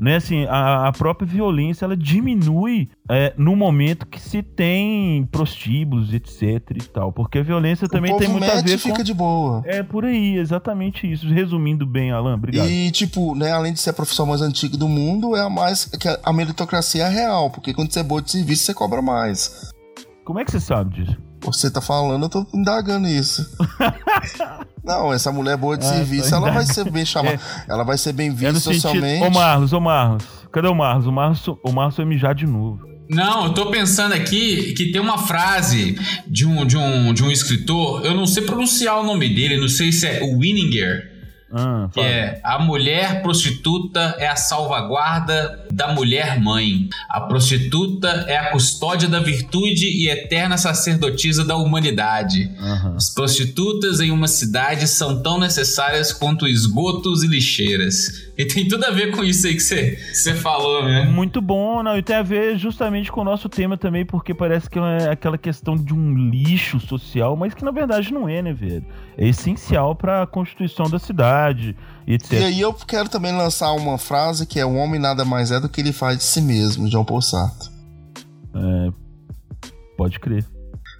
Né, assim, a, a própria violência ela diminui é, no momento que se tem prostíbulos, etc e tal. Porque a violência também o povo tem muito a ver e com. fica de boa. É por aí, exatamente isso. Resumindo bem, Alan, obrigado. E, tipo, né, além de ser a profissão mais antiga do mundo, é a mais. que a- a meritocracia é real, porque quando você é boa de serviço, você cobra mais. Como é que você sabe disso? Você tá falando, eu tô indagando isso. Não, essa mulher boa de Ah, serviço, ela vai ser bem chamada. Ela vai ser bem É vista sentido. socialmente. Ô Marlos, ô Marlos. Cadê o Marlos? O Marlos, o Marlos foi mijar de novo. Não, eu tô pensando aqui que tem uma frase de um, de um, de um escritor, eu não sei pronunciar o nome dele, não sei se é Winninger. Ah, Que é a mulher prostituta é a salvaguarda da mulher mãe. A prostituta é a custódia da virtude e eterna sacerdotisa da humanidade. Aham. As prostitutas em uma cidade são tão necessárias quanto esgotos e lixeiras. E tem tudo a ver com isso aí que você falou, né? Muito bom, não, e tem a ver justamente com o nosso tema também, porque parece que é aquela questão de um lixo social, mas que na verdade não é, né, velho? É essencial pra constituição da cidade, e etc. E aí eu quero também lançar uma frase que é o homem nada mais é do que ele faz de si mesmo, João Paul Sartre. É, pode crer.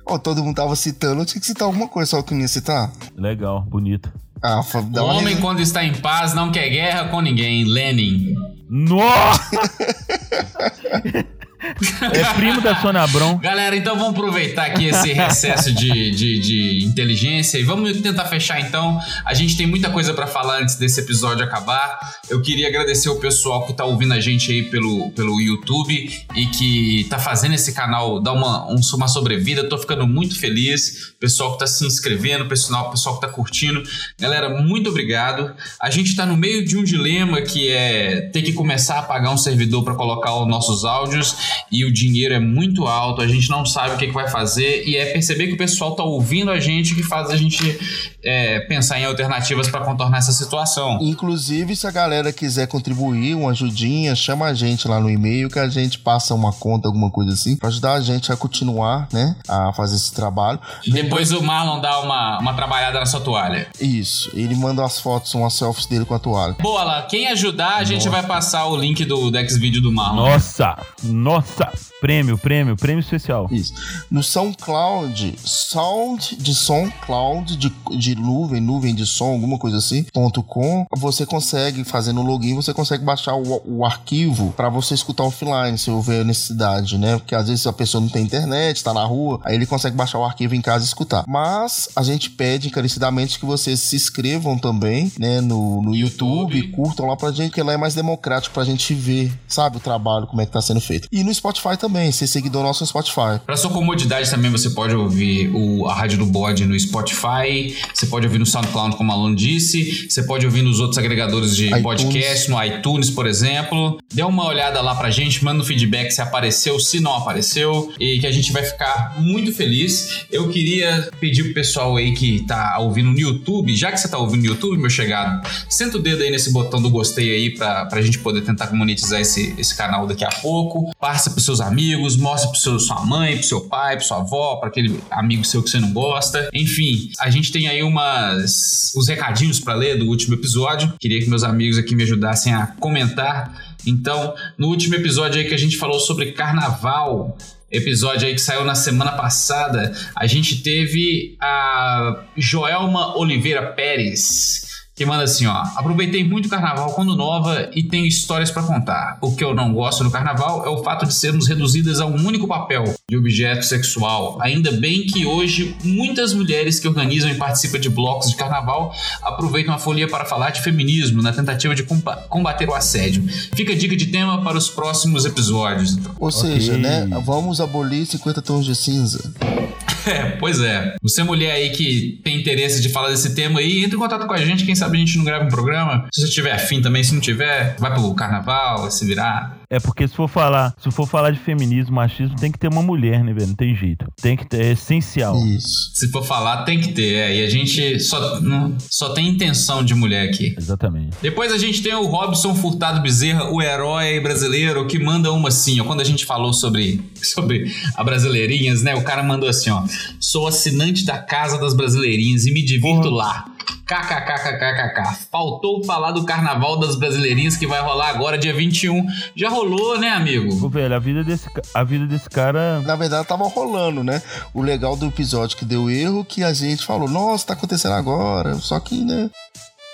Ó, todo mundo tava citando, eu tinha que citar alguma coisa, só que eu não ia citar. Legal, bonito. Ah, O uma homem, risa- quando está em paz, não quer guerra com ninguém. Lenin. Nossa! é primo da Sônia Abrão. Galera, então vamos aproveitar aqui esse recesso de, de, de inteligência e vamos tentar fechar então. A gente tem muita coisa pra falar antes desse episódio acabar. Eu queria agradecer o pessoal que tá ouvindo a gente aí pelo, pelo YouTube e que tá fazendo esse canal dar uma, um- uma sobrevida. Tô ficando muito feliz. Pessoal que tá se inscrevendo, pessoal, pessoal que tá curtindo. Galera, muito obrigado. A gente tá no meio de um dilema que é ter que começar a pagar um servidor pra colocar os nossos áudios e o dinheiro é muito alto, a gente não sabe o que, que vai fazer e é perceber que o pessoal tá ouvindo a gente que faz a gente é, pensar em alternativas para contornar essa situação. Inclusive, se a galera quiser contribuir, uma ajudinha, chama a gente lá no e-mail que a gente passa uma conta, alguma coisa assim, pra ajudar a gente a continuar, né, a fazer esse trabalho. Depois o Marlon dá uma, uma trabalhada na sua toalha. Isso, ele manda as fotos, umas selfies dele com a toalha. Boa lá, quem ajudar, a gente vai passar o link do, do X-Video do Marlon. Nossa! Nossa! process. Prêmio, prêmio, prêmio especial. Isso. No SoundCloud, sound de SoundCloud, de, de nuvem, nuvem de som, alguma coisa assim, ponto .com, você consegue, fazendo o login, você consegue baixar o, o arquivo para você escutar offline, se houver necessidade, né? Porque às vezes a pessoa não tem internet, tá na rua, aí ele consegue baixar o arquivo em casa e escutar. Mas a gente pede encarecidamente que vocês se inscrevam também, né, no, no YouTube, YouTube. curtam lá pra gente, que lá é mais democrático pra gente ver, sabe, o trabalho, como é que tá sendo feito. E no Spotify também, ser seguidor nosso no Spotify. Para sua comodidade também você pode ouvir o, a Rádio do Bode no Spotify, você pode ouvir no SoundCloud, como o Alan disse, você pode ouvir nos outros agregadores de iTunes. podcast, no iTunes, por exemplo. Dê uma olhada lá pra gente, manda um feedback se apareceu, se não apareceu, e que a gente vai ficar muito feliz. Eu queria pedir pro pessoal aí que tá ouvindo no YouTube, já que você tá ouvindo no YouTube, meu chegado, senta o dedo aí nesse botão do gostei aí pra, pra gente poder tentar monetizar esse, esse canal daqui a pouco. Passa pros seus amigos, mostra pro seu, sua mãe, pro seu pai, pro sua avó, pra aquele amigo seu que você não gosta. Enfim, a gente tem aí umas os recadinhos pra ler do último episódio. Queria que meus amigos aqui me ajudassem a comentar. Então, no último episódio aí que a gente falou sobre carnaval, episódio aí que saiu na semana passada, a gente teve a Joelma Oliveira Pérez. Que manda assim, ó. Aproveitei muito o carnaval quando nova e tenho histórias pra contar. O que eu não gosto do carnaval é o fato de sermos reduzidas a um único papel de objeto sexual. Ainda bem que hoje muitas mulheres que organizam e participam de blocos de carnaval aproveitam a folia para falar de feminismo na tentativa de comba- combater o assédio. Fica a dica de tema para os próximos episódios. Então. Ou seja, Ok. né? Vamos abolir 50 tons de cinza. É, pois é. Você mulher aí que tem interesse de falar desse tema aí, entre em contato com a gente, quem sabe a gente não grava um programa. Se você tiver afim também, se não tiver, vai pro carnaval, se virar. É porque se for falar, se for falar de feminismo, machismo, tem que ter uma mulher, né, velho? Não tem jeito. Tem que ter, é essencial. Isso. Se for falar, tem que ter, é. E a gente só, não, só tem intenção de mulher aqui. Exatamente. Depois a gente tem o Robson Furtado Bezerra, o herói brasileiro, que manda uma assim, ó. Quando a gente falou sobre, sobre a Brasileirinhas, né? O cara mandou assim, ó. Sou assinante da Casa das Brasileirinhas e me divirto lá. KKKKKK. Faltou falar do Carnaval das Brasileirinhas que vai rolar agora, dia 21. Já rolou, né, Ô, amigo? velho, a vida desse, a vida desse cara. Na verdade, tava rolando, né? O legal do episódio que deu erro, que a gente falou, nossa, tá acontecendo agora. Só que, né?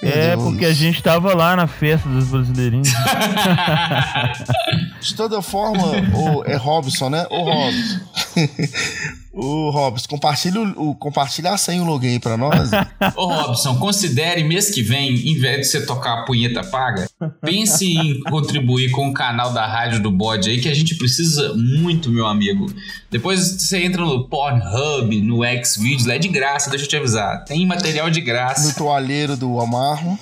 É, porque a gente tava lá na festa dos brasileirinhos. De toda forma, o, é Robson, né? O Robson. Ô, Robson, compartilha, o, o- compartilha a senha e o login aí pra nós. Ô Robson, considere mês que vem, em vez de você tocar a punheta paga, pense em contribuir com o canal da Rádio do Bode aí, que a gente precisa muito, meu amigo. Depois você entra no Pornhub, no Xvideos, lá é de graça, deixa eu te avisar. Tem material de no graça. toalheiro do Amarro.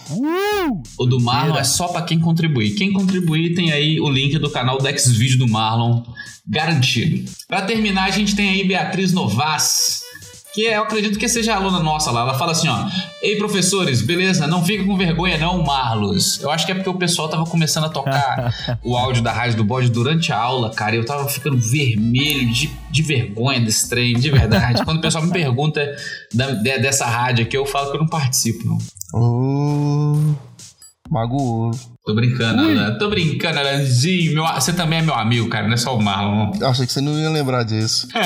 O do Marlon é só pra quem contribuir. Quem contribuir tem aí o link do canal do Xvideo do Marlon garantido. Pra terminar, a gente tem aí Beatriz Novas, que é, eu acredito que seja aluna nossa lá. Ela fala assim, ó: "Ei professores, beleza? Não fica com vergonha não, Marlos". Eu acho que é porque o pessoal tava começando a tocar o áudio da Rádio do Bode durante a aula, cara. e Eu tava ficando vermelho de, de vergonha desse trem, de verdade. Quando o pessoal me pergunta da- de- dessa rádio aqui, eu falo que eu não participo, não. Magoou. Tô brincando, Alan. Tô brincando, Alanzinho. Meu, você também é meu amigo, cara, não é só o Marlon. Achei que você não ia lembrar disso.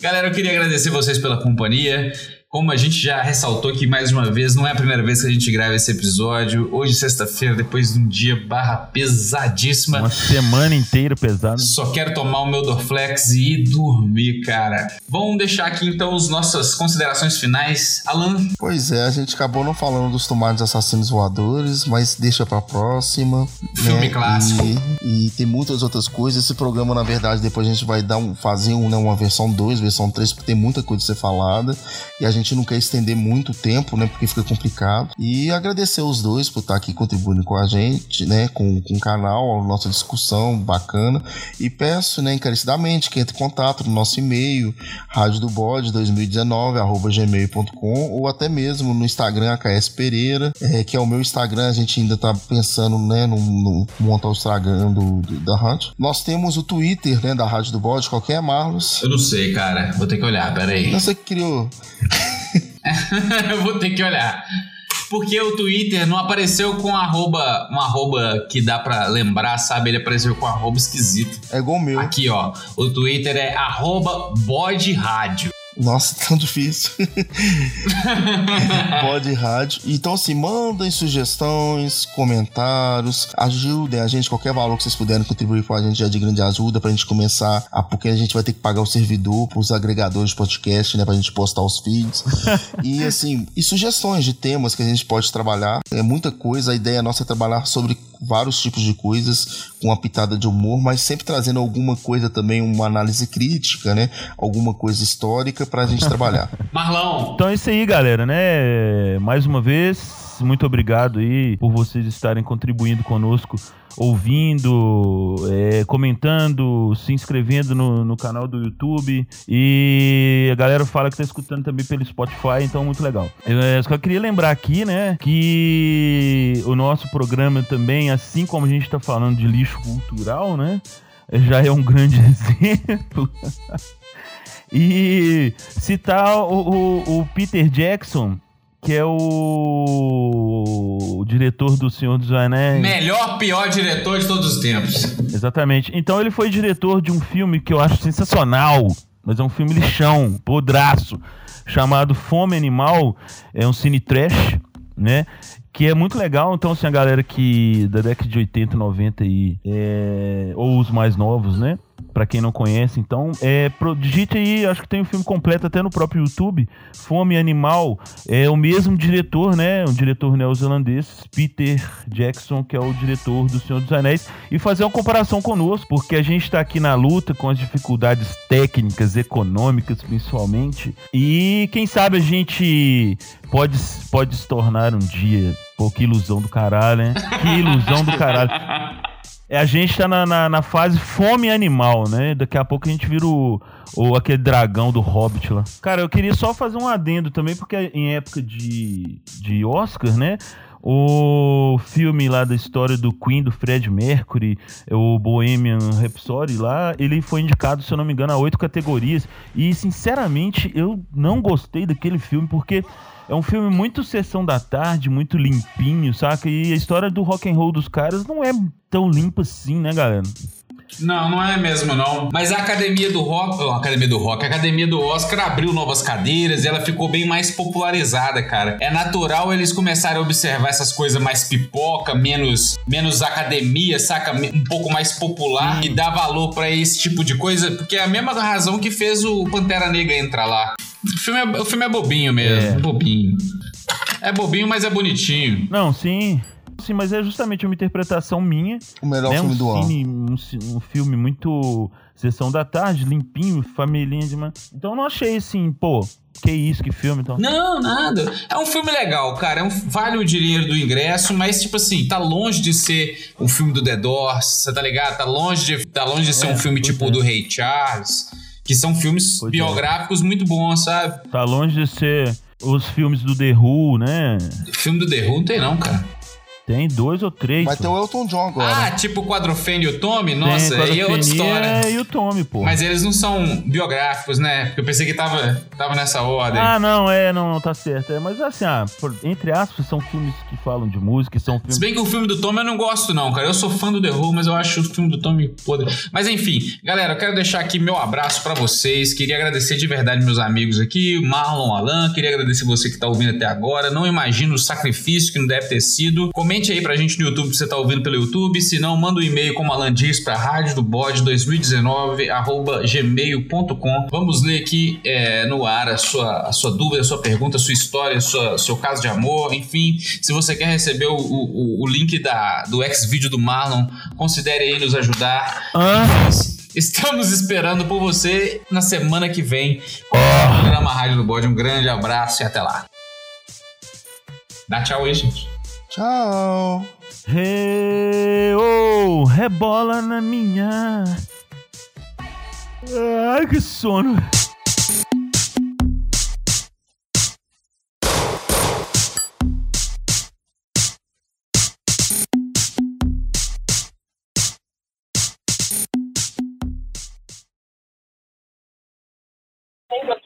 Galera, eu queria agradecer vocês pela companhia. Como a gente já ressaltou aqui mais uma vez, não é a primeira vez que a gente grava esse episódio. Hoje, sexta-feira, depois de um dia barra pesadíssima. Uma semana inteira pesado. Só quero tomar o meu Dorflex e ir dormir, cara. Vamos deixar aqui então as nossas considerações finais. Alan, Pois é, a gente acabou não falando dos tomates assassinos voadores, mas deixa pra próxima. Filme né? clássico. E, e tem muitas outras coisas. Esse programa, na verdade, depois a gente vai dar um, fazer um, né, uma versão 2, versão 3, porque tem muita coisa a ser falada. E a gente não quer estender muito tempo, né? Porque fica complicado. E agradecer os dois por estar aqui contribuindo com a gente, né? Com, com o canal, a nossa discussão bacana. E peço, né, encarecidamente que entre em contato no nosso e-mail, rádio do bode 2019, arroba gmail.com, ou até mesmo no Instagram, AKS Pereira, é, que é o meu Instagram, a gente ainda tá pensando, né, no, no montar o Instagram do, do- da rádio. Nós temos o Twitter, né, da Rádio do Bode, qualquer é Marlos. eu não sei, cara. Vou ter que olhar, peraí. Você que criou. eu vou ter que olhar. Porque o Twitter não apareceu com arroba, um arroba que dá pra lembrar, sabe? Ele apareceu com arroba esquisito. É igual o meu. Aqui, ó. O Twitter é arroba bode rádio. Nossa, tão difícil. Pode rádio. Então, assim, mandem sugestões, comentários, ajudem a gente, qualquer valor que vocês puderem contribuir com a gente é de grande ajuda pra gente começar, a, porque a gente vai ter que pagar o servidor pros agregadores de podcast, né, pra gente postar os feeds. e, assim, e sugestões de temas que a gente pode trabalhar. É muita coisa, a ideia nossa é trabalhar sobre vários tipos de coisas, com uma pitada de humor, mas sempre trazendo alguma coisa também, uma análise crítica, né? Alguma coisa histórica pra gente trabalhar. Marlão, Então é isso aí, galera, né? Mais uma vez, muito obrigado aí por vocês estarem contribuindo conosco, ouvindo, é, comentando, se inscrevendo no, no canal do YouTube. E a galera fala que tá escutando também pelo Spotify, então muito legal. Eu só queria lembrar aqui, né, que o nosso programa também, assim como a gente tá falando de lixo cultural, né? Já é um grande exemplo. E citar o, o- o Peter Jackson, que é o, o diretor do Senhor dos Anéis. melhor, pior diretor de todos os tempos. Exatamente. Então ele foi diretor de um filme que eu acho sensacional, mas é um filme lixão, podraço, chamado Fome Animal. É um cine trash, né? Que é muito legal. Então, assim, a galera que da década de 80, 90 aí, é, ou os mais novos, né? Pra quem não conhece, então, é, digite aí, acho que tem o filme completo até no próprio YouTube. Fome Animal é o mesmo diretor, né? Um diretor neozelandês, Peter Jackson, que é o diretor do Senhor dos Anéis, e fazer uma comparação conosco, porque a gente tá aqui na luta com as dificuldades técnicas, econômicas, principalmente. E quem sabe a gente pode, pode se tornar um dia. Pô, que ilusão do caralho, né? Que ilusão do caralho. É, a gente tá na, na, na fase fome animal, né? Daqui a pouco a gente vira o, o aquele dragão do Hobbit lá. Cara, eu queria só fazer um adendo também, porque em época de, de Oscar, né? O filme lá da história do Queen, do Fred Mercury, o Bohemian Rhapsody lá, ele foi indicado, se eu não me engano, a oito categorias. E, sinceramente, eu não gostei daquele filme, porque é um filme muito sessão da tarde, muito limpinho, saca? E a história do rock and roll dos caras não é tão limpa assim, né, galera? Não, não é mesmo, não. Mas a Academia do Rock. a Academia do Rock, a Academia do Oscar abriu novas cadeiras e ela ficou bem mais popularizada, cara. É natural eles começarem a observar essas coisas mais pipoca, menos, menos academia, saca? Um pouco mais popular e dar valor pra esse tipo de coisa, porque é a mesma razão que fez o Pantera Negra entrar lá. O filme é, o filme é bobinho mesmo, É. bobinho. É bobinho, mas é bonitinho. Não, sim. Sim, mas é justamente uma interpretação minha. O melhor né? filme um, do ano. cine, um, ci- um filme muito sessão da tarde, limpinho, família demais. Então eu não achei assim, pô, que isso, que filme, então. Não, nada. É um filme legal, cara. É um, vale o dinheiro do ingresso, mas, tipo assim, tá longe de ser um filme do The Doors, você tá ligado? Tá longe de, tá longe de ser É, um filme tipo é. do Ray Charles, que são filmes Pois é. biográficos muito bons, sabe? Tá longe de ser os filmes do The Who, né? Filme do The Who não tem, não, cara. Tem dois ou três. Vai pô. ter o Elton John agora. Ah, tipo o Quadrofênio e o Tommy? Tem Nossa, aí é outra história. E o Tommy, pô. Mas eles não são biográficos, né? Porque eu pensei que tava, tava nessa ordem. Ah, não, é, não, tá certo. É, mas assim, ah, por- entre aspas, são filmes que falam de música, são filmes. Se bem que o filme do Tommy eu não gosto, não, cara. Eu sou fã do The Who, mas eu acho o filme do Tommy podre. Mas enfim, galera, eu quero deixar aqui meu abraço pra vocês. Queria agradecer de verdade meus amigos aqui, Marlon, Alan. Queria agradecer você que tá ouvindo até agora. Não imagino o sacrifício que não deve ter sido. Comente aí pra gente no YouTube se você tá ouvindo pelo YouTube. Se não, manda um e-mail, como Alan diz, pra rádio do bode 2019 arroba gmail.com. Vamos ler aqui é, no ar a sua, a sua dúvida, a sua pergunta, a sua história, a sua, seu caso de amor, enfim. Se você quer receber o, o, o link da, do ex-vídeo do Marlon, considere aí nos ajudar. Ah, Estamos esperando por você na semana que vem com o programa Rádio do Bode. Um grande abraço e até lá. Dá tchau aí, gente. Tchau. Hey, oh, rebola na minha. Ai, que sono.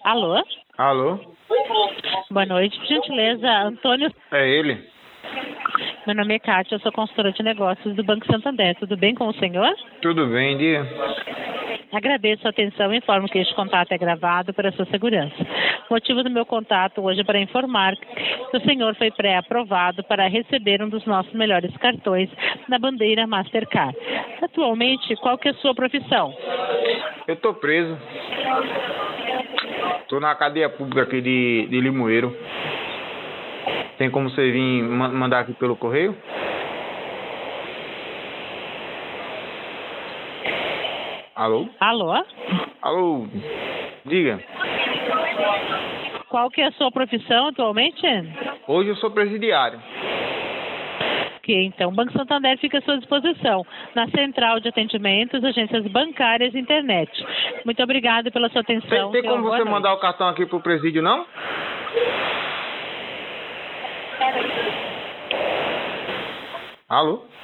Alô? Alô? Boa noite, por gentileza. Antônio, É ele? Meu nome é Kátia, eu sou consultora de negócios do Banco Santander. Tudo bem com o senhor? Tudo bem, dia? Agradeço a atenção e informo que este contato é gravado para sua segurança. O motivo do meu contato hoje é para informar que o senhor foi pré-aprovado para receber um dos nossos melhores cartões na bandeira Mastercard. Atualmente, qual que é a sua profissão? Eu tô preso. Tô na cadeia pública aqui de, de Limoeiro. Tem como você vir ma- mandar aqui pelo correio? Alô? Alô? Alô? Diga. Qual que é a sua profissão atualmente? Hoje eu sou presidiário. Ok, então o Banco Santander fica à sua disposição na central de atendimentos, agências bancárias e internet. Muito obrigada pela sua Tem, atenção. tem uma como você noite. mandar o cartão aqui pro presídio, não? Alô?